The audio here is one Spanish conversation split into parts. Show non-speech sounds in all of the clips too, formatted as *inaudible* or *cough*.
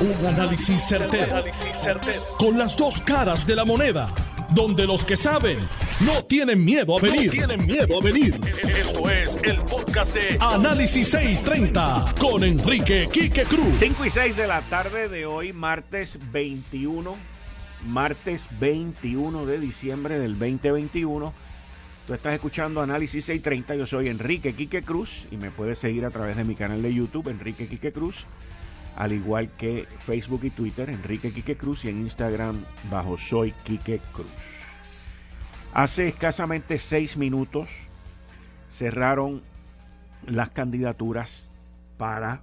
Un análisis certero, Con las dos caras de la moneda. Donde los que saben no tienen miedo a venir. tienen miedo a venir. Esto es el podcast de Análisis 630 con Enrique Quique Cruz. 5 y 6 de la tarde de hoy, martes 21. Martes 21 de diciembre del 2021. Tú estás escuchando Análisis 630. Yo soy Enrique Quique Cruz y me puedes seguir a través de mi canal de YouTube, Enrique Quique Cruz al igual que Facebook y Twitter, Enrique Quique Cruz, y en Instagram bajo Soy Quique Cruz. Hace escasamente seis minutos cerraron las candidaturas para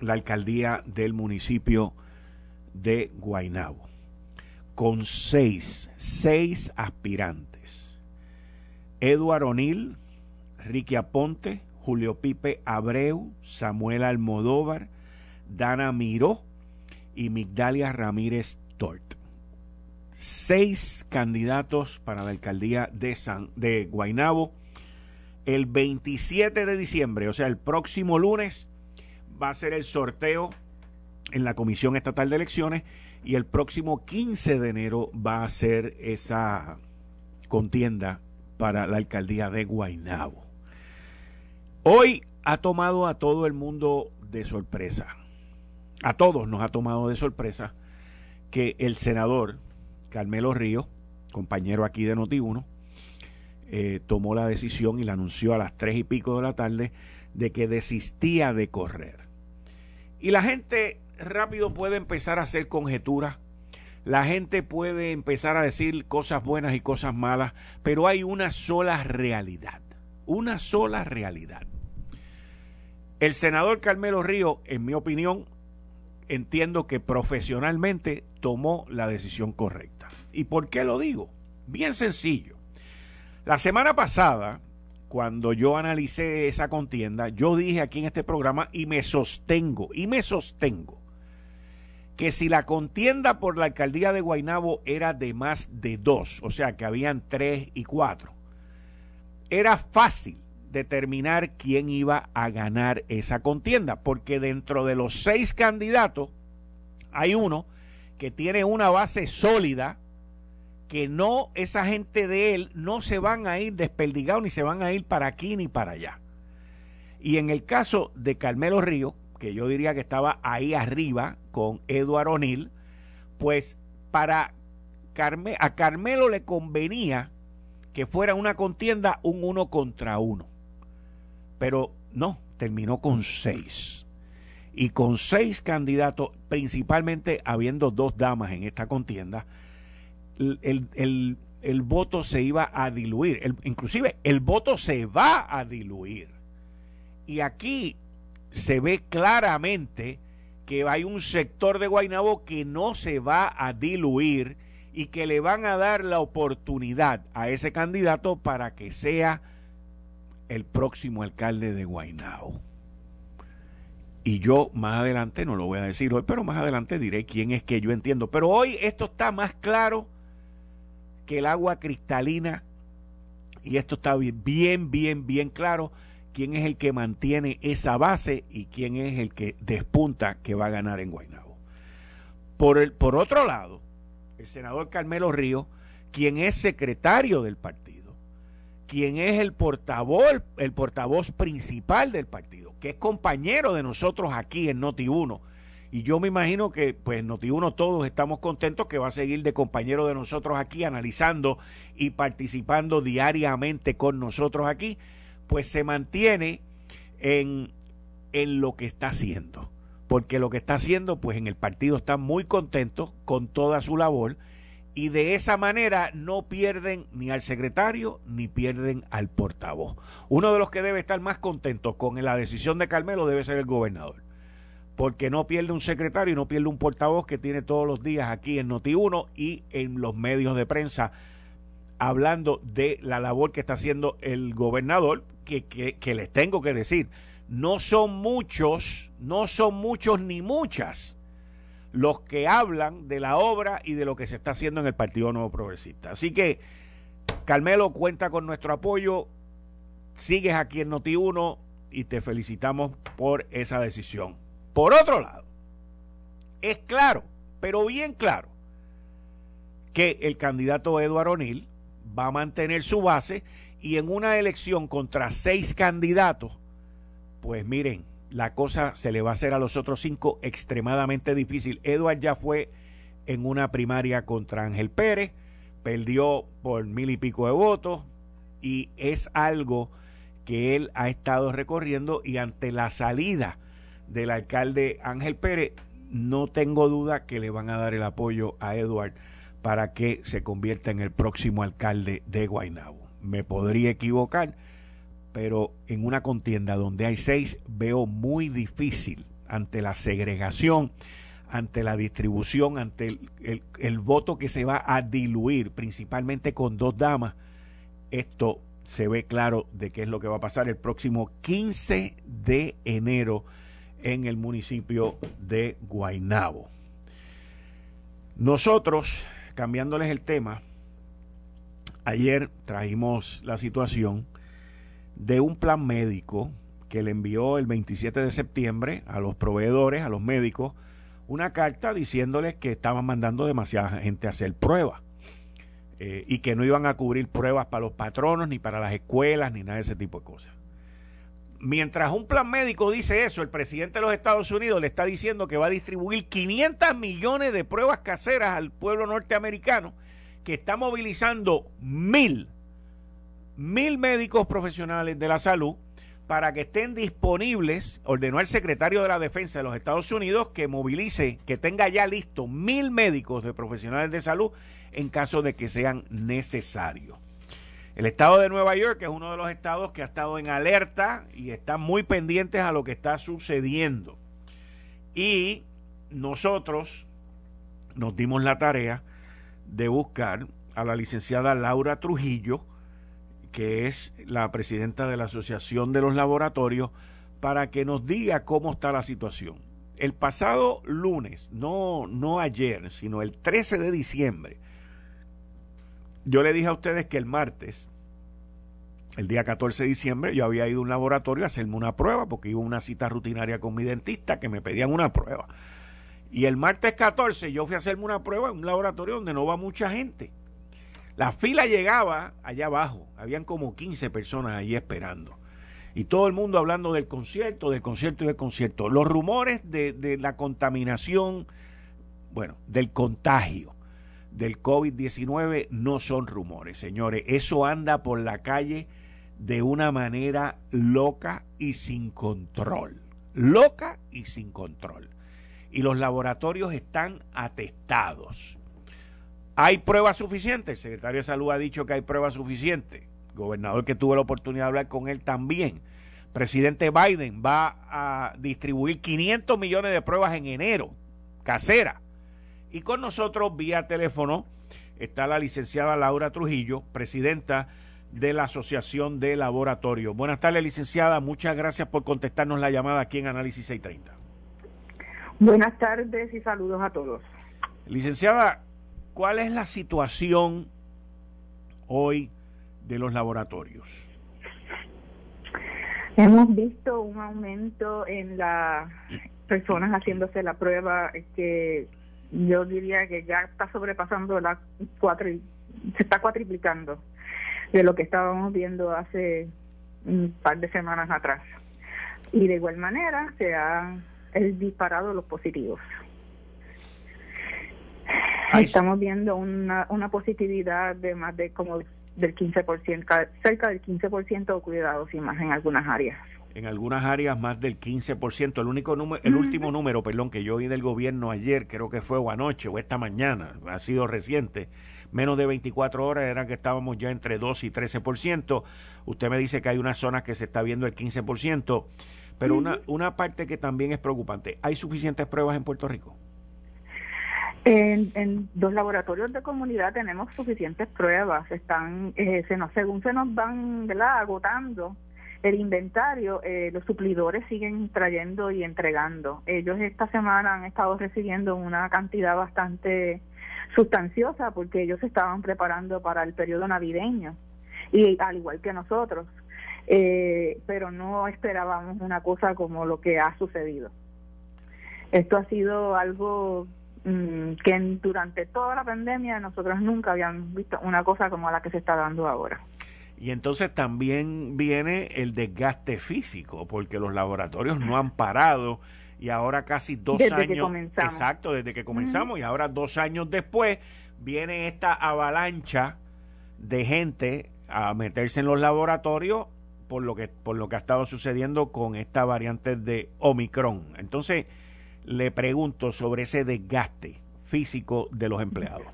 la alcaldía del municipio de Guaynabo, con seis, seis aspirantes. Eduardo O'Neill, Ricky Aponte, Julio Pipe Abreu, Samuel Almodóvar, Dana Miró y Migdalia Ramírez Tort. Seis candidatos para la alcaldía de, San, de Guaynabo. El 27 de diciembre, o sea, el próximo lunes, va a ser el sorteo en la Comisión Estatal de Elecciones y el próximo 15 de enero va a ser esa contienda para la alcaldía de Guaynabo. Hoy ha tomado a todo el mundo de sorpresa a todos nos ha tomado de sorpresa que el senador Carmelo Río, compañero aquí de Noti1, eh, tomó la decisión y la anunció a las tres y pico de la tarde de que desistía de correr. Y la gente rápido puede empezar a hacer conjeturas, la gente puede empezar a decir cosas buenas y cosas malas, pero hay una sola realidad, una sola realidad. El senador Carmelo Río, en mi opinión, entiendo que profesionalmente tomó la decisión correcta. ¿Y por qué lo digo? Bien sencillo. La semana pasada, cuando yo analicé esa contienda, yo dije aquí en este programa y me sostengo, y me sostengo, que si la contienda por la alcaldía de Guaynabo era de más de dos, o sea que habían tres y cuatro, era fácil determinar quién iba a ganar esa contienda, porque dentro de los seis candidatos hay uno que tiene una base sólida, que no, esa gente de él no se van a ir desperdigados ni se van a ir para aquí ni para allá. Y en el caso de Carmelo Río, que yo diría que estaba ahí arriba con Eduardo O'Neill, pues para a Carmelo le convenía que fuera una contienda un uno contra uno. Pero no, terminó con seis. Y con seis candidatos, principalmente habiendo dos damas en esta contienda, el, voto se iba a diluir. inclusive el voto se va a diluir. Y aquí se ve claramente que hay un sector de Guaynabo que no se va a diluir y que le van a dar la oportunidad a ese candidato para que sea el próximo alcalde de Guaynao. Y yo más adelante, no lo voy a decir hoy, pero más adelante diré quién es que yo entiendo. Pero hoy esto está más claro que el agua cristalina y esto está bien, bien, bien claro quién es el que mantiene esa base y quién es el que despunta que va a ganar en Guaynabo. Por, el, por otro lado, el senador Carmelo Río, quien es secretario del partido, quien es el portavoz, el portavoz principal del partido, que es compañero de nosotros aquí en Noti1. Y yo me imagino que, pues, Noti1 todos estamos contentos que va a seguir de compañero de nosotros aquí, analizando y participando diariamente con nosotros aquí, pues se mantiene en, en lo que está haciendo. Porque lo que está haciendo, pues en el partido está muy contento con toda su labor y de esa manera no pierden ni al secretario ni pierden al portavoz. Uno de los que debe estar más contento con la decisión de Carmelo debe ser el gobernador, porque no pierde un secretario y no pierde un portavoz que tiene todos los días aquí en Noti1 y en los medios de prensa hablando de la labor que está haciendo el gobernador, que, que, que les tengo que decir, no son muchos, no son muchos ni muchas los que hablan de la obra y de lo que se está haciendo en el Partido Nuevo Progresista. Así que, Carmelo, cuenta con nuestro apoyo. Sigues aquí en Noti1 y te felicitamos por esa decisión. Por otro lado, es claro, pero bien claro, que el candidato Eduardo O'Neill va a mantener su base y en una elección contra seis candidatos, pues miren, la cosa se le va a hacer a los otros cinco extremadamente difícil. Edward ya fue en una primaria contra Ángel Pérez, perdió por mil y pico de votos y es algo que él ha estado recorriendo y ante la salida del alcalde Ángel Pérez, no tengo duda que le van a dar el apoyo a Edward para que se convierta en el próximo alcalde de Guaynabo. Me podría equivocar, pero en una contienda donde hay seis veo muy difícil ante la segregación, ante la distribución, ante el, voto que se va a diluir, principalmente con dos damas, esto se ve claro de qué es lo que va a pasar el próximo 15 de enero en el municipio de Guaynabo. Nosotros, cambiándoles el tema, ayer trajimos la situación de un plan médico que le envió el 27 de septiembre a los proveedores, a los médicos, una carta diciéndoles que estaban mandando demasiada gente a hacer pruebas eh, y que no iban a cubrir pruebas para los patronos, ni para las escuelas, ni nada de ese tipo de cosas. Mientras un plan médico dice eso, el presidente de los Estados Unidos le está diciendo que va a distribuir 500 millones de pruebas caseras al pueblo norteamericano, que está movilizando mil, mil médicos profesionales de la salud para que estén disponibles, ordenó al secretario de la Defensa de los Estados Unidos que movilice, que tenga ya listo mil médicos de profesionales de salud en caso de que sean necesarios. El estado de Nueva York es uno de los estados que ha estado en alerta y está muy pendientes a lo que está sucediendo. Y nosotros nos dimos la tarea de buscar a la licenciada Laura Trujillo, que es la presidenta de la Asociación de los Laboratorios, para que nos diga cómo está la situación. El pasado lunes, no, no ayer, sino el 13 de diciembre, yo le dije a ustedes que el martes, el día 14 de diciembre, yo había ido a un laboratorio a hacerme una prueba porque iba a una cita rutinaria con mi dentista que me pedían una prueba. Y el martes 14 yo fui a hacerme una prueba en un laboratorio donde no va mucha gente. La fila llegaba allá abajo, habían como 15 personas allí esperando. Y todo el mundo hablando del concierto, del concierto y del concierto. Los rumores de, de la contaminación, bueno, del contagio del COVID-19 no son rumores, señores. Eso anda por la calle de una manera loca y sin control. Loca y sin control. Y los laboratorios están atestados. ¿Hay pruebas suficientes? El secretario de Salud ha dicho que hay pruebas suficientes. gobernador que tuvo la oportunidad de hablar con él también. Presidente Biden va a distribuir 500 millones de pruebas en enero, casera y con nosotros vía teléfono está la licenciada Laura Trujillo, presidenta de la Asociación de Laboratorios. Buenas tardes, licenciada. Muchas gracias por contestarnos la llamada aquí en Análisis 630. Buenas tardes y saludos a todos. Licenciada, ¿cuál es la situación hoy de los laboratorios? Hemos visto un aumento en las personas haciéndose la prueba que yo diría que ya está sobrepasando la cuatro, se está cuatriplicando de lo que estábamos viendo hace un par de semanas atrás. Y de igual manera se han disparado los positivos. Estamos viendo una, una positividad de más de como del 15%, cerca del 15% de cuidados y más en algunas áreas en algunas áreas más del 15%. El único número, el último número, perdón, que yo oí del gobierno ayer, creo que fue o anoche o esta mañana, ha sido reciente, menos de 24 horas era que estábamos ya entre 2 y 13%. Usted me dice que hay unas zonas que se está viendo el 15%, pero una, una parte que también es preocupante, ¿hay suficientes pruebas en Puerto Rico? En, en los laboratorios de comunidad tenemos suficientes pruebas, están, eh, se nos, según se nos van agotando, el inventario, eh, los suplidores siguen trayendo y entregando. Ellos esta semana han estado recibiendo una cantidad bastante sustanciosa porque ellos estaban preparando para el periodo navideño y al igual que nosotros, eh, pero no esperábamos una cosa como lo que ha sucedido. Esto ha sido algo que durante toda la pandemia nosotros nunca habíamos visto una cosa como la que se está dando ahora. Y entonces también viene el desgaste físico, porque los laboratorios no han parado y ahora casi dos años. Exacto, desde que comenzamos y ahora dos años después viene esta avalancha de gente a meterse en los laboratorios por lo que por lo que ha estado sucediendo con esta variante de Omicron. Entonces, le pregunto sobre ese desgaste físico de los empleados.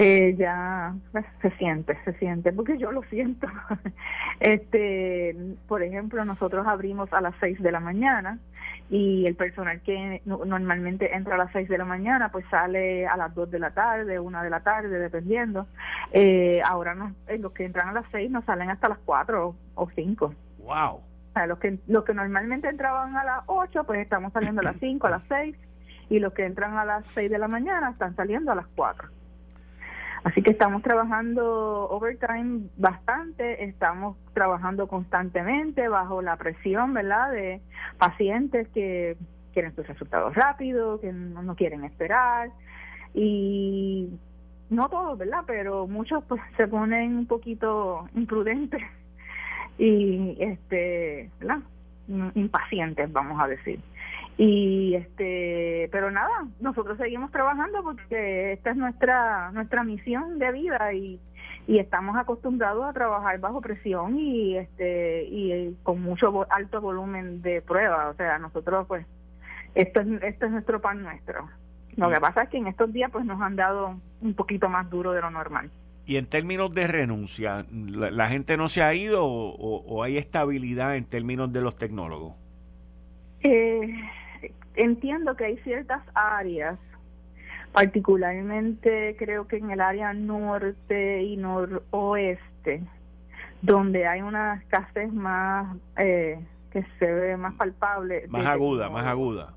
Eh, ya pues, se siente, se siente, porque yo lo siento. *laughs* este, por ejemplo, nosotros abrimos a las 6 de la mañana y el personal que normalmente entra a las 6 de la mañana pues sale a las 2 de la tarde, 1 de la tarde, dependiendo. Eh, ahora no, eh, los que entran a las 6 no salen hasta las 4 o 5. ¡Wow! Sea, los que, los que normalmente entraban a las 8 pues estamos saliendo a las 5, a las 6 y los que entran a las 6 de la mañana están saliendo a las 4. Así que estamos trabajando overtime bastante, estamos trabajando constantemente bajo la presión, ¿verdad?, de pacientes que quieren sus resultados rápidos, que no, quieren esperar y no todos, ¿verdad?, pero muchos pues se ponen un poquito imprudentes y este, ¿verdad? impacientes, vamos a decir. Y este pero nada nosotros seguimos trabajando porque esta es nuestra nuestra misión de vida y, y estamos acostumbrados a trabajar bajo presión y este y con mucho alto volumen de pruebas o sea nosotros pues esto es esto es nuestro pan nuestro. Lo que pasa es que en estos días pues nos han dado un poquito más duro de lo normal y en términos de renuncia la, gente no se ha ido o, o hay estabilidad en términos de los tecnólogos eh, entiendo que hay ciertas áreas, particularmente creo que en el área norte y noroeste, donde hay una escasez más eh, que se ve más palpable. Más aguda, más aguda.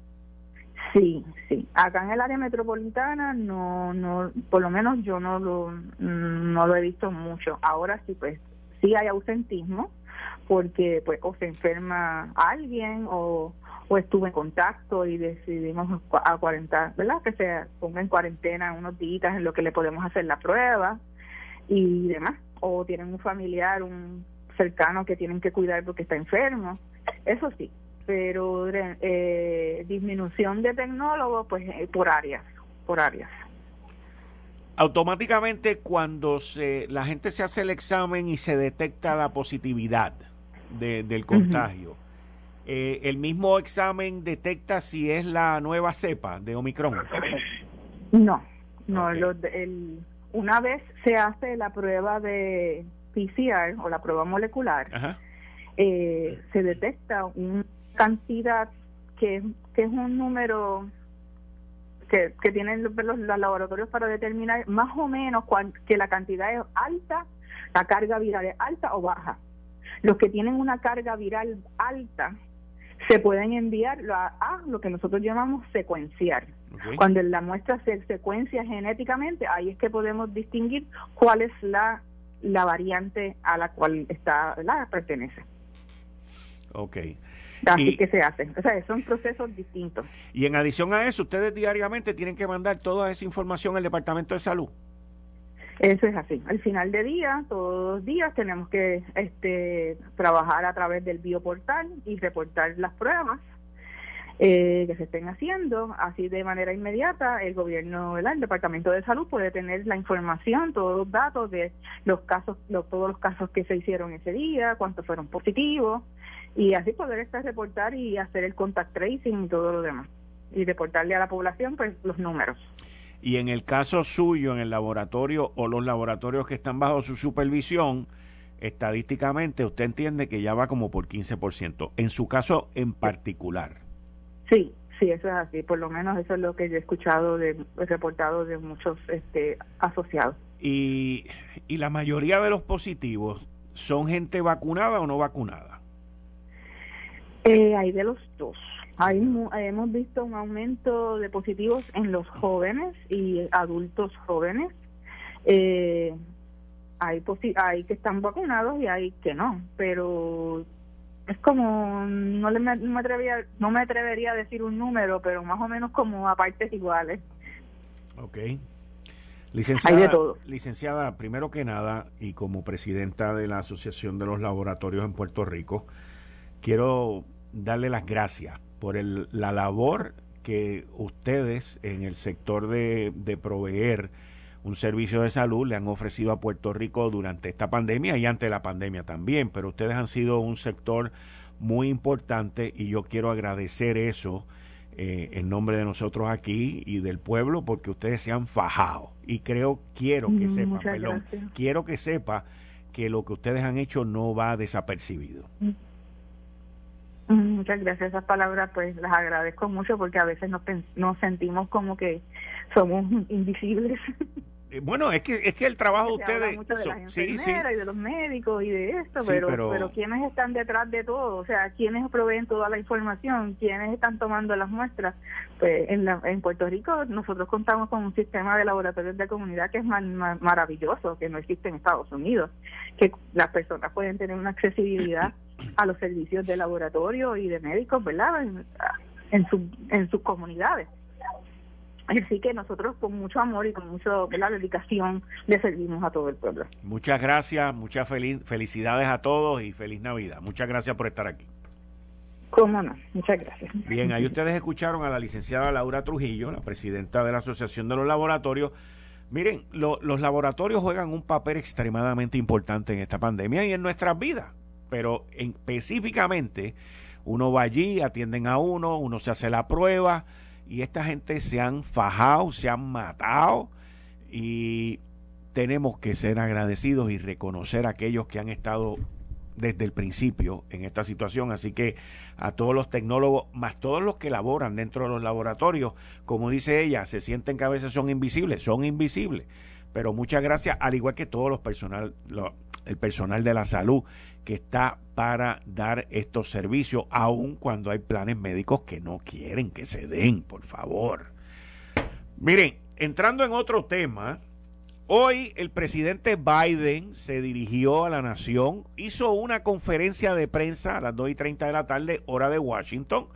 Sí, sí. Acá en el área metropolitana no, no, por lo menos yo no lo, no lo he visto mucho. Ahora sí, pues, sí hay ausentismo, porque pues o se enferma alguien o o estuve en contacto y decidimos a cuarenta, ¿verdad? Que se ponga en cuarentena unos días en lo que le podemos hacer la prueba y demás. O tienen un familiar, un cercano que tienen que cuidar porque está enfermo. Eso sí, pero eh, disminución de tecnólogos, pues eh, por áreas, por áreas. Automáticamente cuando se, la gente se hace el examen y se detecta la positividad del contagio, eh, ¿el mismo examen detecta si es la nueva cepa de Omicron? No, no. el, una vez se hace la prueba de PCR o la prueba molecular, eh, se detecta una cantidad que, que es un número que, que tienen los, los, laboratorios para determinar más o menos que la cantidad es alta, la carga viral es alta o baja. Los que tienen una carga viral alta se pueden enviar a, lo que nosotros llamamos secuenciar. Cuando la muestra se secuencia genéticamente, ahí es que podemos distinguir cuál es la, la variante a la cual está la pertenece. Ok. Así que se hace. O sea, son procesos distintos. Y en adición a eso, ustedes diariamente tienen que mandar toda esa información al Departamento de Salud. Eso es así. Al final de día, todos los días tenemos que este, trabajar a través del bioportal y reportar las pruebas eh, que se estén haciendo. Así de manera inmediata, el gobierno, el Departamento de Salud puede tener la información, todos los datos de los casos, todos los casos que se hicieron ese día, cuántos fueron positivos, y así poder estar reportar y hacer el contact tracing y todo lo demás. Y reportarle a la población pues los números. Y en el caso suyo, en el laboratorio o los laboratorios que están bajo su supervisión, estadísticamente usted entiende que ya va como por 15%. En su caso en particular. Sí, sí, eso es así. Por lo menos eso es lo que yo he escuchado, de, he reportado de muchos este, asociados. Y, y la mayoría de los positivos son gente vacunada o no vacunada. Eh, hay de los dos. Hay, hemos visto un aumento de positivos en los jóvenes y adultos jóvenes. Eh, hay, hay que están vacunados y hay que no, pero es como, no, le, me, atrevería, no me atrevería a decir un número, pero más o menos como a partes iguales. Ok. Licenciada, licenciada, primero que nada, y como presidenta de la Asociación de los Laboratorios en Puerto Rico, quiero darle las gracias por el, la labor que ustedes en el sector de, de proveer un servicio de salud le han ofrecido a Puerto Rico durante esta pandemia y antes de la pandemia también, pero ustedes han sido un sector muy importante y yo quiero agradecer eso eh, en nombre de nosotros aquí y del pueblo porque ustedes se han fajado y creo, quiero que mm, sepa, perdón, quiero que sepa que lo que ustedes han hecho no va desapercibido. Mm. Muchas gracias. Esas palabras pues las agradezco mucho porque a veces nos, nos sentimos como que somos *laughs* invisibles. Eh, bueno, es que es que el trabajo de ustedes mucho de las enfermeras y de los médicos y de esto, pero, pero, quiénes están detrás de todo, o sea, quiénes proveen toda la información, quiénes están tomando las muestras. Pues en, en Puerto Rico nosotros contamos con un sistema de laboratorios de comunidad que es maravilloso, que no existe en Estados Unidos, que las personas pueden tener una accesibilidad *clears throat* a los servicios de laboratorio y de médicos, ¿verdad? En, en, su, en sus comunidades. Así que nosotros con mucho amor y con mucha dedicación le servimos a todo el pueblo. Muchas gracias, muchas felicidades a todos y feliz Navidad. Muchas gracias por estar aquí. Cómo no, muchas gracias. Bien, ahí ustedes escucharon a la licenciada Laura Trujillo, la presidenta de la Asociación de los Laboratorios. Miren, los laboratorios juegan un papel extremadamente importante en esta pandemia y en nuestras vidas, pero específicamente uno va allí, atienden a uno, uno se hace la prueba y esta gente se han fajado, se han matado y tenemos que ser agradecidos y reconocer a aquellos que han estado desde el principio en esta situación. Así que a todos los tecnólogos, más todos los que laboran dentro de los laboratorios, como dice ella, se sienten que a veces son invisibles, son invisibles. Pero muchas gracias, al igual que todos los personal, el personal de la salud que está para dar estos servicios, aun cuando hay planes médicos que no quieren que se den, por favor. Miren, entrando en otro tema, hoy el presidente Biden se dirigió a la nación, hizo una conferencia de prensa a las 2 y 30 de la tarde, hora de Washington.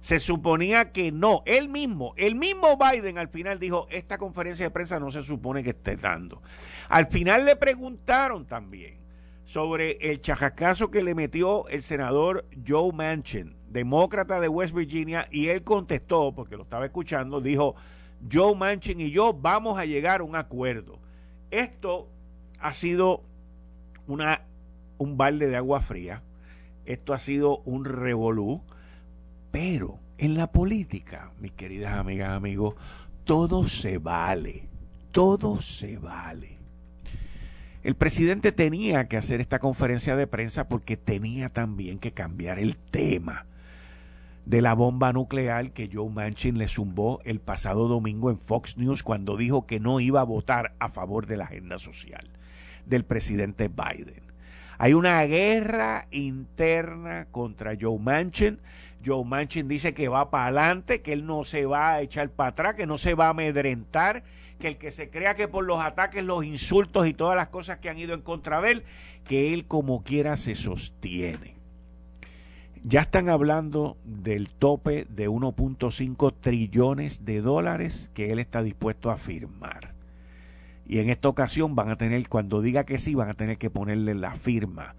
Se suponía que no, él mismo, el mismo Biden al final dijo, esta conferencia de prensa no se supone que esté dando. Al final le preguntaron también sobre el chajacazo que le metió el senador Joe Manchin, demócrata de West Virginia, y él contestó, porque lo estaba escuchando, dijo, Joe Manchin y yo vamos a llegar a un acuerdo. Esto ha sido una, un balde de agua fría, esto ha sido un revolú, pero en la política, mis queridas amigas, amigos, todo se vale, todo se vale. El presidente tenía que hacer esta conferencia de prensa porque tenía también que cambiar el tema de la bomba nuclear que Joe Manchin le zumbó el pasado domingo en Fox News cuando dijo que no iba a votar a favor de la agenda social del presidente Biden. Hay una guerra interna contra Joe Manchin. Joe Manchin dice que va para adelante, que él no se va a echar para atrás, que no se va a amedrentar que el que se crea que por los ataques, los insultos y todas las cosas que han ido en contra de él, que él como quiera se sostiene. Ya están hablando del tope de 1.5 trillones de dólares que él está dispuesto a firmar. Y en esta ocasión van a tener, cuando diga que sí, van a tener que ponerle la firma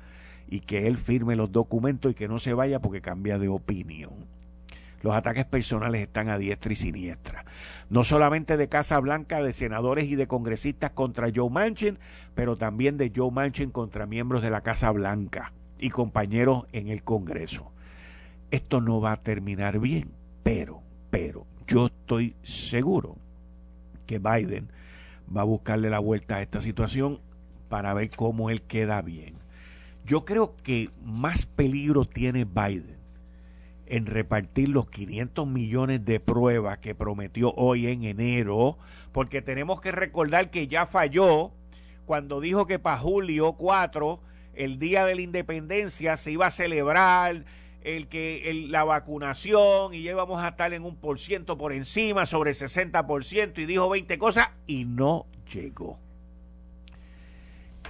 y que él firme los documentos y que no se vaya porque cambia de opinión. Los ataques personales están a diestra y siniestra. No solamente de Casa Blanca, de senadores y de congresistas contra Joe Manchin, pero también de Joe Manchin contra miembros de la Casa Blanca y compañeros en el Congreso. Esto no va a terminar bien, pero, pero, yo estoy seguro que Biden va a buscarle la vuelta a esta situación para ver cómo él queda bien. Yo creo que más peligro tiene Biden en repartir los 500 millones de pruebas que prometió hoy en enero, porque tenemos que recordar que ya falló cuando dijo que para julio 4, el día de la independencia, se iba a celebrar el que la vacunación y ya íbamos a estar en un por ciento por encima, sobre el 60% y dijo 20 cosas y no llegó.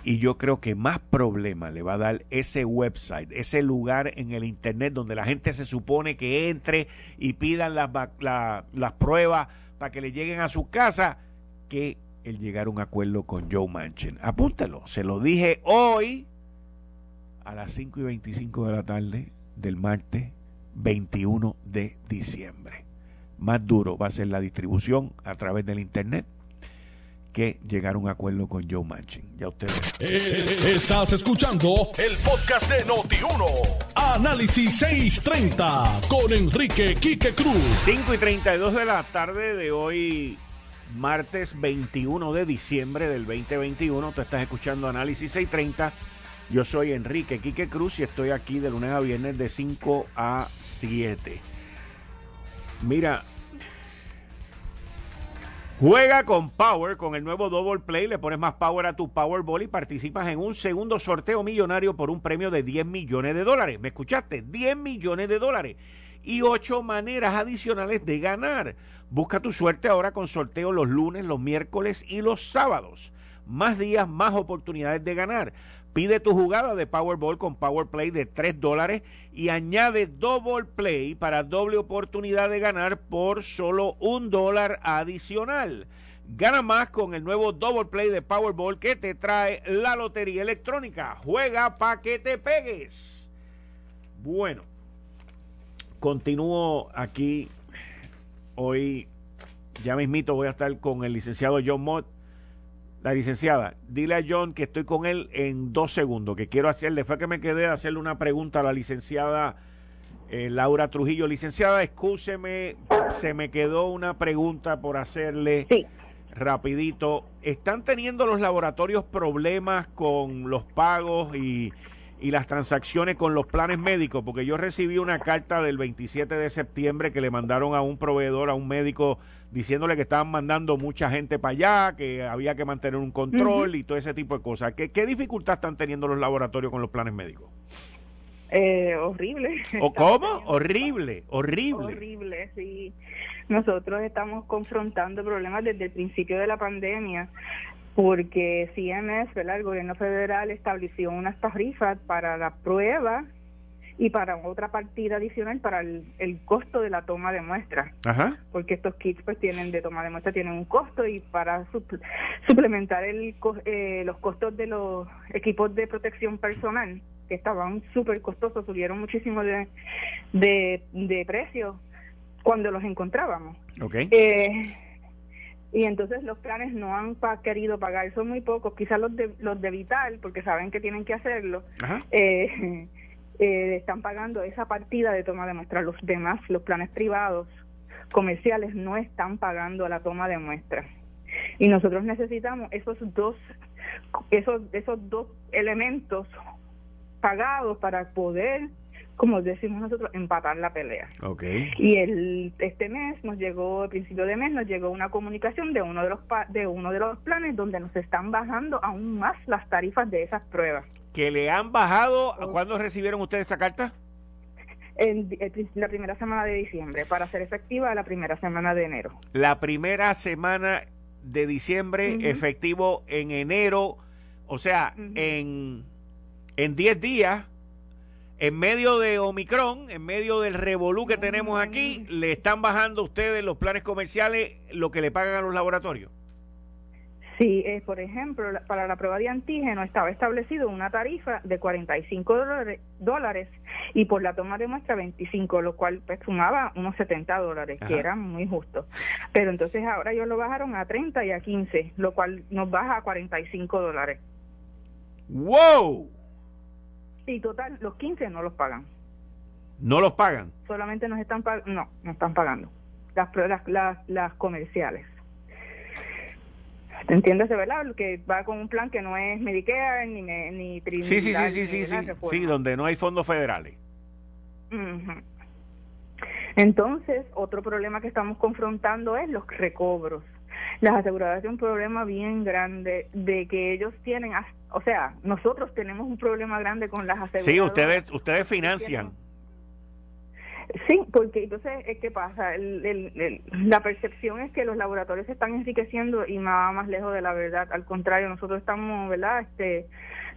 Y yo creo que más problema le va a dar ese website, ese lugar en el Internet donde la gente se supone que entre y pidan las, pruebas para que le lleguen a su casa, que el llegar a un acuerdo con Joe Manchin. Apúntalo, se lo dije hoy a las 5 y 25 de la tarde del martes 21 de diciembre. Más duro va a ser la distribución a través del Internet que llegar a un acuerdo con Joe Manchin. Ya ustedes. Eh, estás escuchando el podcast de Noti1. Análisis 630 con Enrique Quique Cruz. 5 y 32 de la tarde de hoy, martes 21 de diciembre del 2021. Tú estás escuchando Análisis 630. Yo soy Enrique Quique Cruz y estoy aquí de lunes a viernes de 5 a 7. Mira, Juega con Power, con el nuevo Double Play, le pones más power a tu Powerball y participas en un segundo sorteo millonario por un premio de 10 millones de dólares. ¿Me escuchaste? 10 millones de dólares. Y ocho maneras adicionales de ganar. Busca tu suerte ahora con sorteo los lunes, los miércoles y los sábados. Más días, más oportunidades de ganar. Pide tu jugada de Powerball con Power Play de 3 dólares y añade Double Play para doble oportunidad de ganar por solo un dólar adicional. Gana más con el nuevo Double Play de Powerball que te trae la lotería electrónica. Juega pa' que te pegues. Bueno, continúo aquí. Hoy, ya mismito, voy a estar con el licenciado John Mott la licenciada, dile a John que estoy con él en dos segundos, que quiero hacerle, fue que me quedé a hacerle una pregunta a la licenciada eh, Laura Trujillo. Licenciada, escúcheme, se me quedó una pregunta por hacerle sí. rapidito. ¿Están teniendo los laboratorios problemas con los pagos y, y las transacciones con los planes médicos? Porque yo recibí una carta del 27 de septiembre que le mandaron a un proveedor, a un médico diciéndole que estaban mandando mucha gente para allá, que había que mantener un control y todo ese tipo de cosas. ¿Qué, ¿Qué dificultad están teniendo los laboratorios con los planes médicos? Eh, horrible. ¿O cómo? Horrible, horrible. Horrible, sí. Nosotros estamos confrontando problemas desde el principio de la pandemia porque CMS, el gobierno federal, estableció unas tarifas para la prueba y para otra partida adicional para el, costo de la toma de muestra. Porque estos kits pues tienen de toma de muestra tienen un costo y para suplementar el, eh, los costos de los equipos de protección personal que estaban súper costosos, subieron muchísimo de, de, precio cuando los encontrábamos. Okay. Eh, y entonces los planes no han querido pagar, son muy pocos, quizás los de, los de Vital, porque saben que tienen que hacerlo, eh, eh, están pagando esa partida de toma de muestra. Los demás, los planes privados comerciales, no están pagando la toma de muestra. Y nosotros necesitamos esos dos, esos, esos dos elementos pagados para poder como decimos nosotros, empatar la pelea. Okay. Y el, este mes nos llegó, al principio de mes, nos llegó una comunicación de uno de los de uno de los planes donde nos están bajando aún más las tarifas de esas pruebas que le han bajado. ¿Cuándo recibieron ustedes esa carta? En, la primera semana de diciembre, para ser efectiva la primera semana de enero. La primera semana de diciembre, efectivo en enero, o sea, en 10 días, en medio de Omicron, en medio del revolú que tenemos aquí, le están bajando ustedes los planes comerciales lo que le pagan a los laboratorios. Sí, eh, por ejemplo, para la prueba de antígeno estaba establecido una tarifa de 45 dólares, y por la toma de muestra 25, lo cual pues, sumaba unos 70 dólares, que era muy justo. Pero entonces ahora ellos lo bajaron a 30 y a 15, lo cual nos baja a 45 dólares. ¡Wow! Sí, total, los 15 no los pagan. ¿No los pagan? Solamente nos están pagando, no, no están pagando. Las, las, las, las comerciales. ¿Entiendes, verdad? Que va con un plan que no es Medicare ni, ni Sí, sí, sí, sí, sí, sí, sí, donde no hay fondos federales. Entonces, otro problema que estamos confrontando es los recobros. Las aseguradoras tienen un problema bien grande de que ellos tienen, o sea, nosotros tenemos un problema grande con las aseguradoras. Sí, ustedes, ustedes financian. Sí, porque entonces, ¿qué pasa? la percepción es que los laboratorios se están enriqueciendo y nada más lejos de la verdad. Al contrario, nosotros estamos, ¿verdad?, este,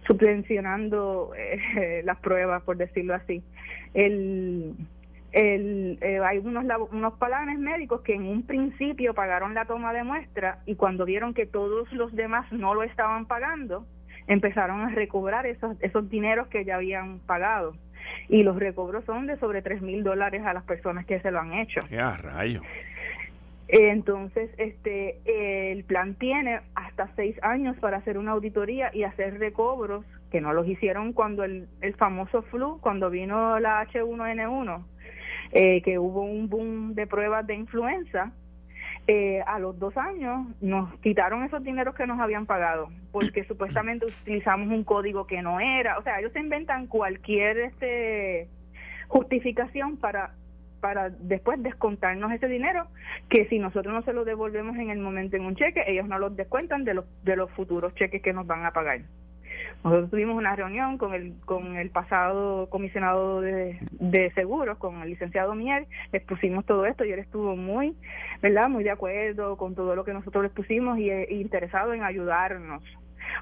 subvencionando eh, *laughs* las pruebas, por decirlo así. El, el, eh, hay unos, unos palanes médicos que en un principio pagaron la toma de muestra y cuando vieron que todos los demás no lo estaban pagando, empezaron a recobrar esos, esos dineros que ya habían pagado. Y los recobros son de sobre tres mil dólares a las personas que se lo han hecho. ¡Ya, rayo! Entonces, este, el plan tiene hasta seis años para hacer una auditoría y hacer recobros que no los hicieron cuando el, el famoso flu, cuando vino la H1N1 eh, que hubo un boom de pruebas de influenza, eh, a los dos años nos quitaron esos dineros que nos habían pagado, porque *clears throat* supuestamente utilizamos un código que no era, o sea, ellos se inventan cualquier este justificación para para después descontarnos ese dinero que si nosotros no se lo devolvemos en el momento en un cheque, ellos no los descuentan de los de los futuros cheques que nos van a pagar. Nosotros tuvimos una reunión con el, con el pasado comisionado de, seguros, con el licenciado Mier, les pusimos todo esto y él estuvo muy, ¿verdad? Muy de acuerdo con todo lo que nosotros les pusimos y, e interesado en ayudarnos.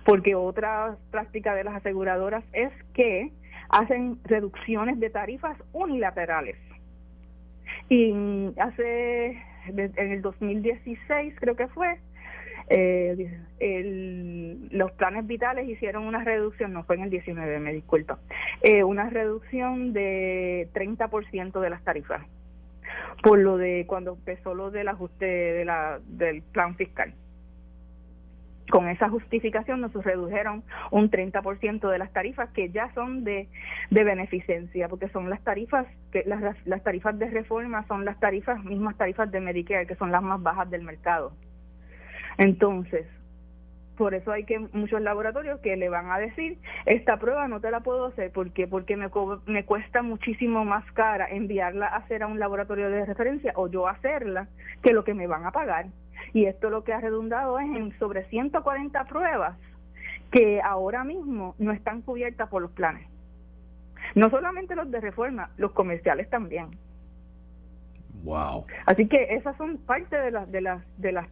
Porque otra práctica de las aseguradoras es que hacen reducciones de tarifas unilaterales. Y hace, en el 2016 creo que fue, eh, el, los planes vitales hicieron una reducción, no fue en el 19, me disculpa, eh, una reducción de 30% de las tarifas por lo de cuando empezó lo del ajuste de la, del plan fiscal. Con esa justificación nos redujeron un 30% de las tarifas que ya son de, beneficencia, porque son las tarifas que las, las tarifas de reforma son las tarifas mismas tarifas de Medicare, que son las más bajas del mercado. Entonces, por eso hay que muchos laboratorios que le van a decir, esta prueba no te la puedo hacer porque porque me, me cuesta muchísimo más cara enviarla a hacer a un laboratorio de referencia o yo hacerla que lo que me van a pagar. Y esto lo que ha redundado es en sobre 140 pruebas que ahora mismo no están cubiertas por los planes. No solamente los de reforma, los comerciales también. Wow. Así que esas son parte de las de las de las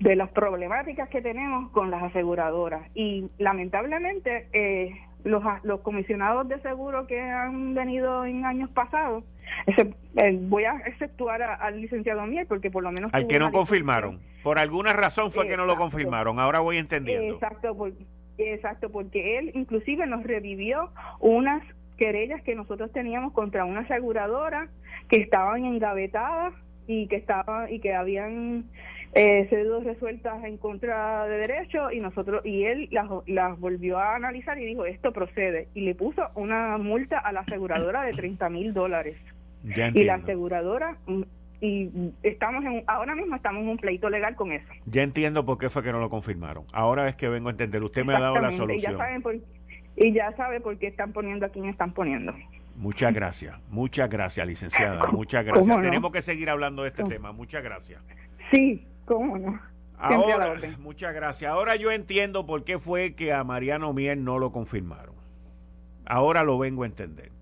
de las problemáticas que tenemos con las aseguradoras. Y lamentablemente eh, los, los comisionados de seguro que han venido en años pasados eh, voy a exceptuar al licenciado Miel porque por lo menos al que no confirmaron. Por alguna razón fue que no lo confirmaron. Ahora voy entendiendo. Exacto exacto porque él inclusive nos revivió unas querellas que nosotros teníamos contra una aseguradora que estaban engavetadas y que estaba y que habían eh, sido resueltas en contra de derecho y nosotros y él las, las volvió a analizar y dijo esto procede y le puso una multa a la aseguradora de 30 mil dólares y la aseguradora mm, y estamos en, ahora mismo estamos en un pleito legal con eso. Ya entiendo por qué fue que no lo confirmaron. Ahora es que vengo a entender. Usted me ha dado la solución. Y ya, saben por, y ya sabe por qué están poniendo a quién están poniendo. Muchas gracias, muchas gracias, licenciada. Muchas *laughs* gracias. Tenemos que seguir hablando de este tema. Muchas gracias. Sí, ¿Cómo no? Ahora, muchas gracias. Ahora yo entiendo por qué fue que a Mariano Mier no lo confirmaron. Ahora lo vengo a entender.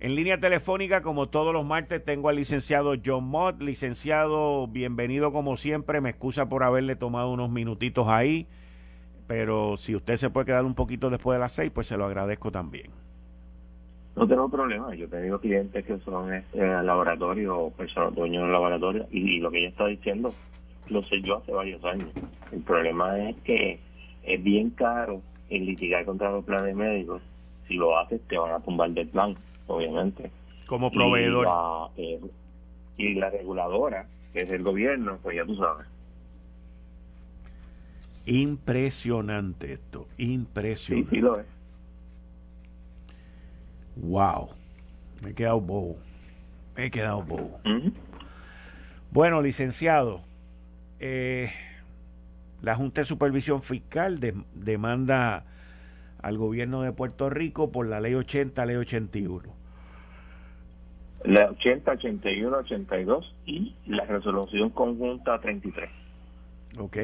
En línea telefónica, como todos los martes, tengo al licenciado John Mott. Licenciado, bienvenido como siempre. Me excusa por haberle tomado unos minutitos ahí, pero si usted se puede quedar un poquito después de las seis, pues se lo agradezco también. No tengo problema. Yo he tenido clientes que son este, laboratorios o personas dueños de laboratorio y lo que ella está diciendo lo sé yo hace varios años. El problema es que es bien caro el litigar contra los planes médicos. Si lo haces, te van a tumbar del plan, obviamente. Como proveedor. Y la, reguladora, que es el gobierno, pues ya tú sabes. Impresionante esto, impresionante. Sí, sí lo es. Wow, me he quedado bobo, me he quedado bobo. Bueno, licenciado, eh, la Junta de Supervisión Fiscal demanda al gobierno de Puerto Rico por la ley 80, ley 81. La 80, 81, 82 y la resolución conjunta 33. Ok.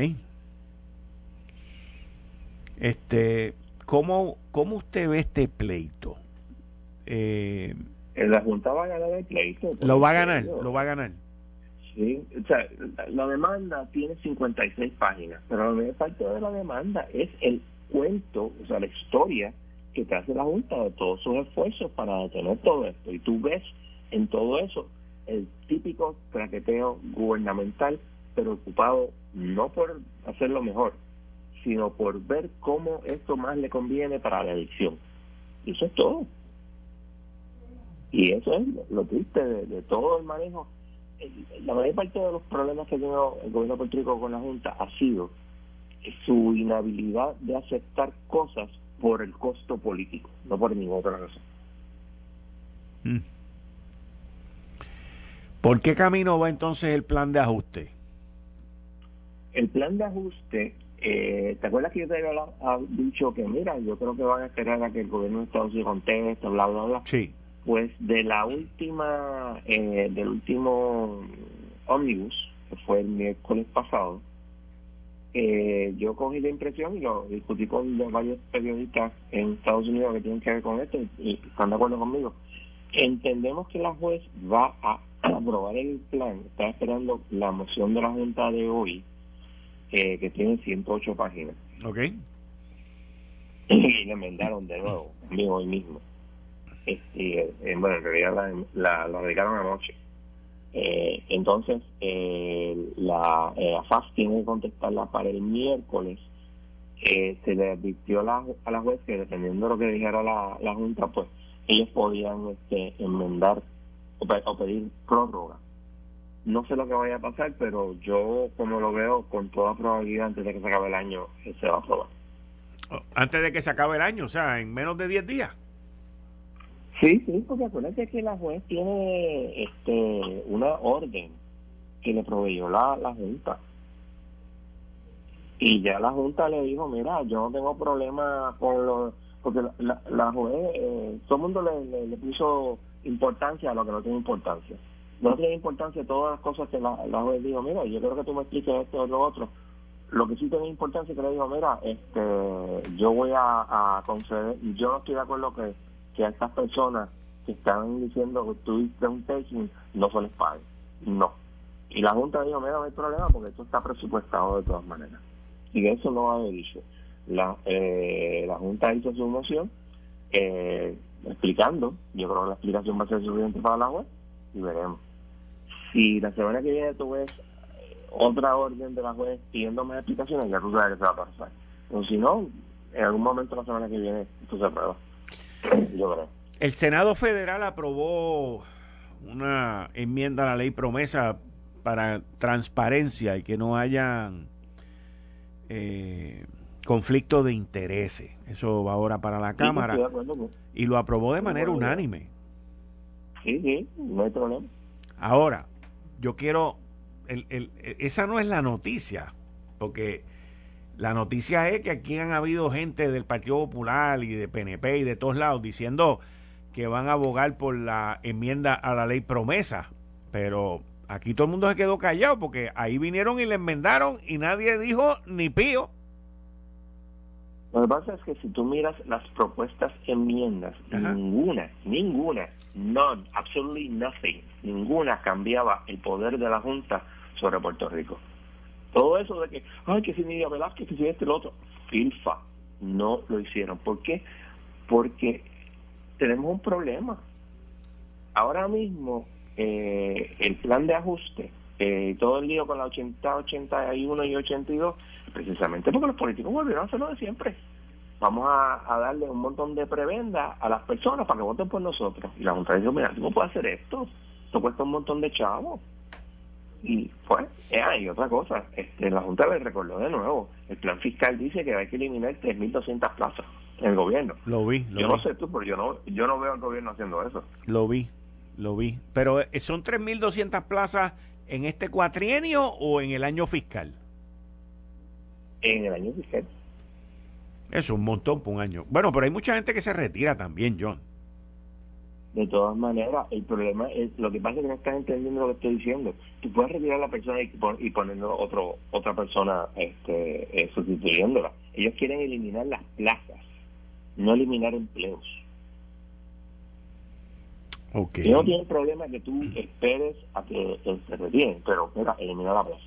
Este, ¿cómo, cómo usted ve este pleito? Eh, La Junta va a ganar el pleito. Lo va a ganar, lo va a ganar. Sí, o sea, la, demanda tiene 56 páginas, pero la mayor parte de la demanda es el cuento, o sea, la historia que te hace la Junta de todos sus esfuerzos para detener todo esto. Y tú ves en todo eso el típico traqueteo gubernamental preocupado no por hacerlo mejor, sino por ver cómo esto más le conviene para la elección. Y eso es todo. Y eso es lo triste de todo el manejo la mayor parte de los problemas que ha tenido el gobierno de Puerto Rico con la Junta ha sido su inhabilidad de aceptar cosas por el costo político, no por ninguna otra razón. Mm. ¿Por qué camino va entonces el plan de ajuste? El plan de ajuste, eh, ¿te acuerdas que yo te había dicho que, mira, yo creo que van a esperar a que el gobierno de Estados Unidos conteste, bla, bla, bla? Sí. Pues de la última, eh, del último ómnibus, que fue el miércoles pasado, eh, yo cogí la impresión y lo discutí con varios periodistas en Estados Unidos que tienen que ver con esto y, están de acuerdo conmigo. Entendemos que la juez va a *clears throat* aprobar el plan, está esperando la moción de la Junta de hoy, eh, que tiene 108 páginas. Ok. *clears throat* Y le enmendaron de nuevo, hoy mismo. Este, eh, bueno, en realidad la, la, dedicaron anoche. Eh, entonces, eh, la eh, AFAS tiene que contestarla para el miércoles. se le advirtió la, a la juez que dependiendo de lo que dijera la, la Junta, pues ellos podían este, enmendar o, pedir prórroga. No sé lo que vaya a pasar, pero yo, como lo veo, con toda probabilidad, antes de que se acabe el año, se va a aprobar. Oh, antes de que se acabe el año, o sea, en menos de 10 días. Sí, sí, porque acuérdense que la juez tiene este una orden que le proveyó la, la Junta. Y ya la Junta le dijo, mira, yo no tengo problema con los... Porque la, la, juez, eh, todo el mundo le, le, puso importancia a lo que no tiene importancia. No tiene importancia todas las cosas que la, la juez dijo, mira, yo creo que tú me expliques esto o lo otro. Lo que sí tiene importancia es que le dijo, mira, este, yo voy a, a conceder, yo no estoy de acuerdo que que a estas personas que están diciendo que tuviste un taking no se les pague. No. Y la Junta dijo, mira, no hay problema porque esto está presupuestado de todas maneras. Y eso no ha dicho. La, eh, la Junta hizo su moción eh, explicando, yo creo que la explicación va a ser suficiente para la juez y veremos. Si la semana que viene tú ves otra orden de la juez pidiéndome explicaciones, ya tú sabes que se va a pasar. O si no, en algún momento la semana que viene esto se aprueba. El Senado Federal aprobó una enmienda a la ley promesa para transparencia y que no haya eh, conflicto de intereses. Eso va ahora para la Cámara y lo aprobó de manera unánime. Sí, sí, no hay problema. Ahora, yo quiero, el, esa no es la noticia, porque la noticia es que aquí han habido gente del Partido Popular y de PNP y de todos lados diciendo que van a abogar por la enmienda a la ley promesa. Pero aquí todo el mundo se quedó callado porque ahí vinieron y le enmendaron y nadie dijo ni pío. Lo que pasa es que si tú miras las propuestas enmiendas, ninguna, ninguna, none, absolutely nothing, ninguna cambiaba el poder de la Junta sobre Puerto Rico. Todo eso de que, ay, que si Nidia Velázquez, que si este, el otro, filfa, no lo hicieron. ¿Por qué? Porque tenemos un problema. Ahora mismo, eh, el plan de ajuste, eh, todo el lío con la 80, 81 y 82, precisamente porque los políticos volvieron a hacer lo de siempre. Vamos a, darle un montón de prebenda a las personas para que voten por nosotros. Y la Junta dijo, mira, ¿cómo puede hacer esto? Esto cuesta un montón de chavos. Y pues, hay otra cosa, este, la Junta le recordó de nuevo, el plan fiscal dice que hay que eliminar 3.200 plazas en el gobierno. Lo vi. yo no sé tú, pero yo no, yo no veo al gobierno haciendo eso. Lo vi, lo vi. Pero eh, ¿son 3.200 plazas en este cuatrienio o en el año fiscal? En el año fiscal. Es un montón por un año. Bueno, pero hay mucha gente que se retira también, John. De todas maneras, el problema es, lo que pasa es que no estás entendiendo lo que estoy diciendo. Tú puedes retirar a la persona y, y poniendo otro, otra persona este, eh, sustituyéndola. Ellos quieren eliminar las plazas, no eliminar empleos. Okay. no tiene problema que tú esperes a que se retiene, pero mira, elimina la plaza.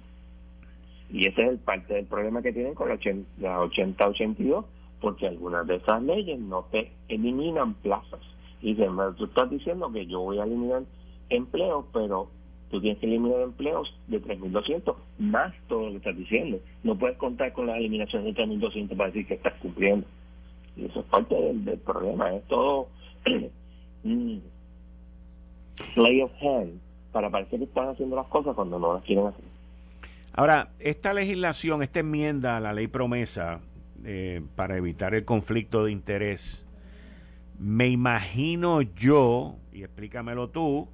Y ese es el parte del problema que tienen con la 80-82, porque algunas de esas leyes no te eliminan plazas. Y tú estás diciendo que yo voy a eliminar empleos, pero tú tienes que eliminar empleos de 3.200 más todo lo que estás diciendo. No puedes contar con la eliminación de 3.200 para decir que estás cumpliendo. Y eso es parte del, problema. Es todo *clears throat* play of hand para parecer que están haciendo las cosas cuando no las quieren hacer. Ahora, esta legislación, esta enmienda a la ley promesa eh, para evitar el conflicto de interés, me imagino yo, y explícamelo tú,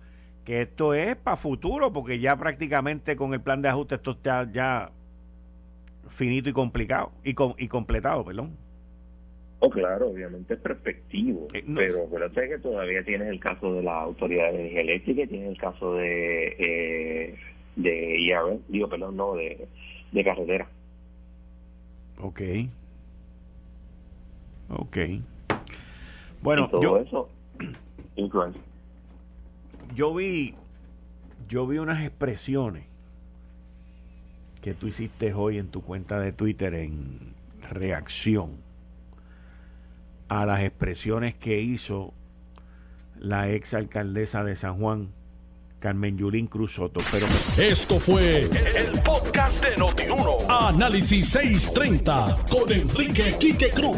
que esto es para futuro, porque ya prácticamente con el plan de ajuste esto está ya finito y complicado, y, y completado, perdón. Oh, claro, obviamente es perspectivo, eh, pero acuérdate que todavía tienes el caso de la Autoridad de Energía Eléctrica y tienes el caso de eh, de IAB, digo, perdón, no, de, de carretera. Ok. Ok. Bueno, todo yo, eso *clears throat* Yo vi, yo vi unas expresiones que tú hiciste hoy en tu cuenta de Twitter en reacción a las expresiones que hizo la ex alcaldesa de San Juan, Carmen Yulín Cruz Pero... Esto fue el, podcast de Notiuno. Análisis 630 con Enrique Quique Cruz.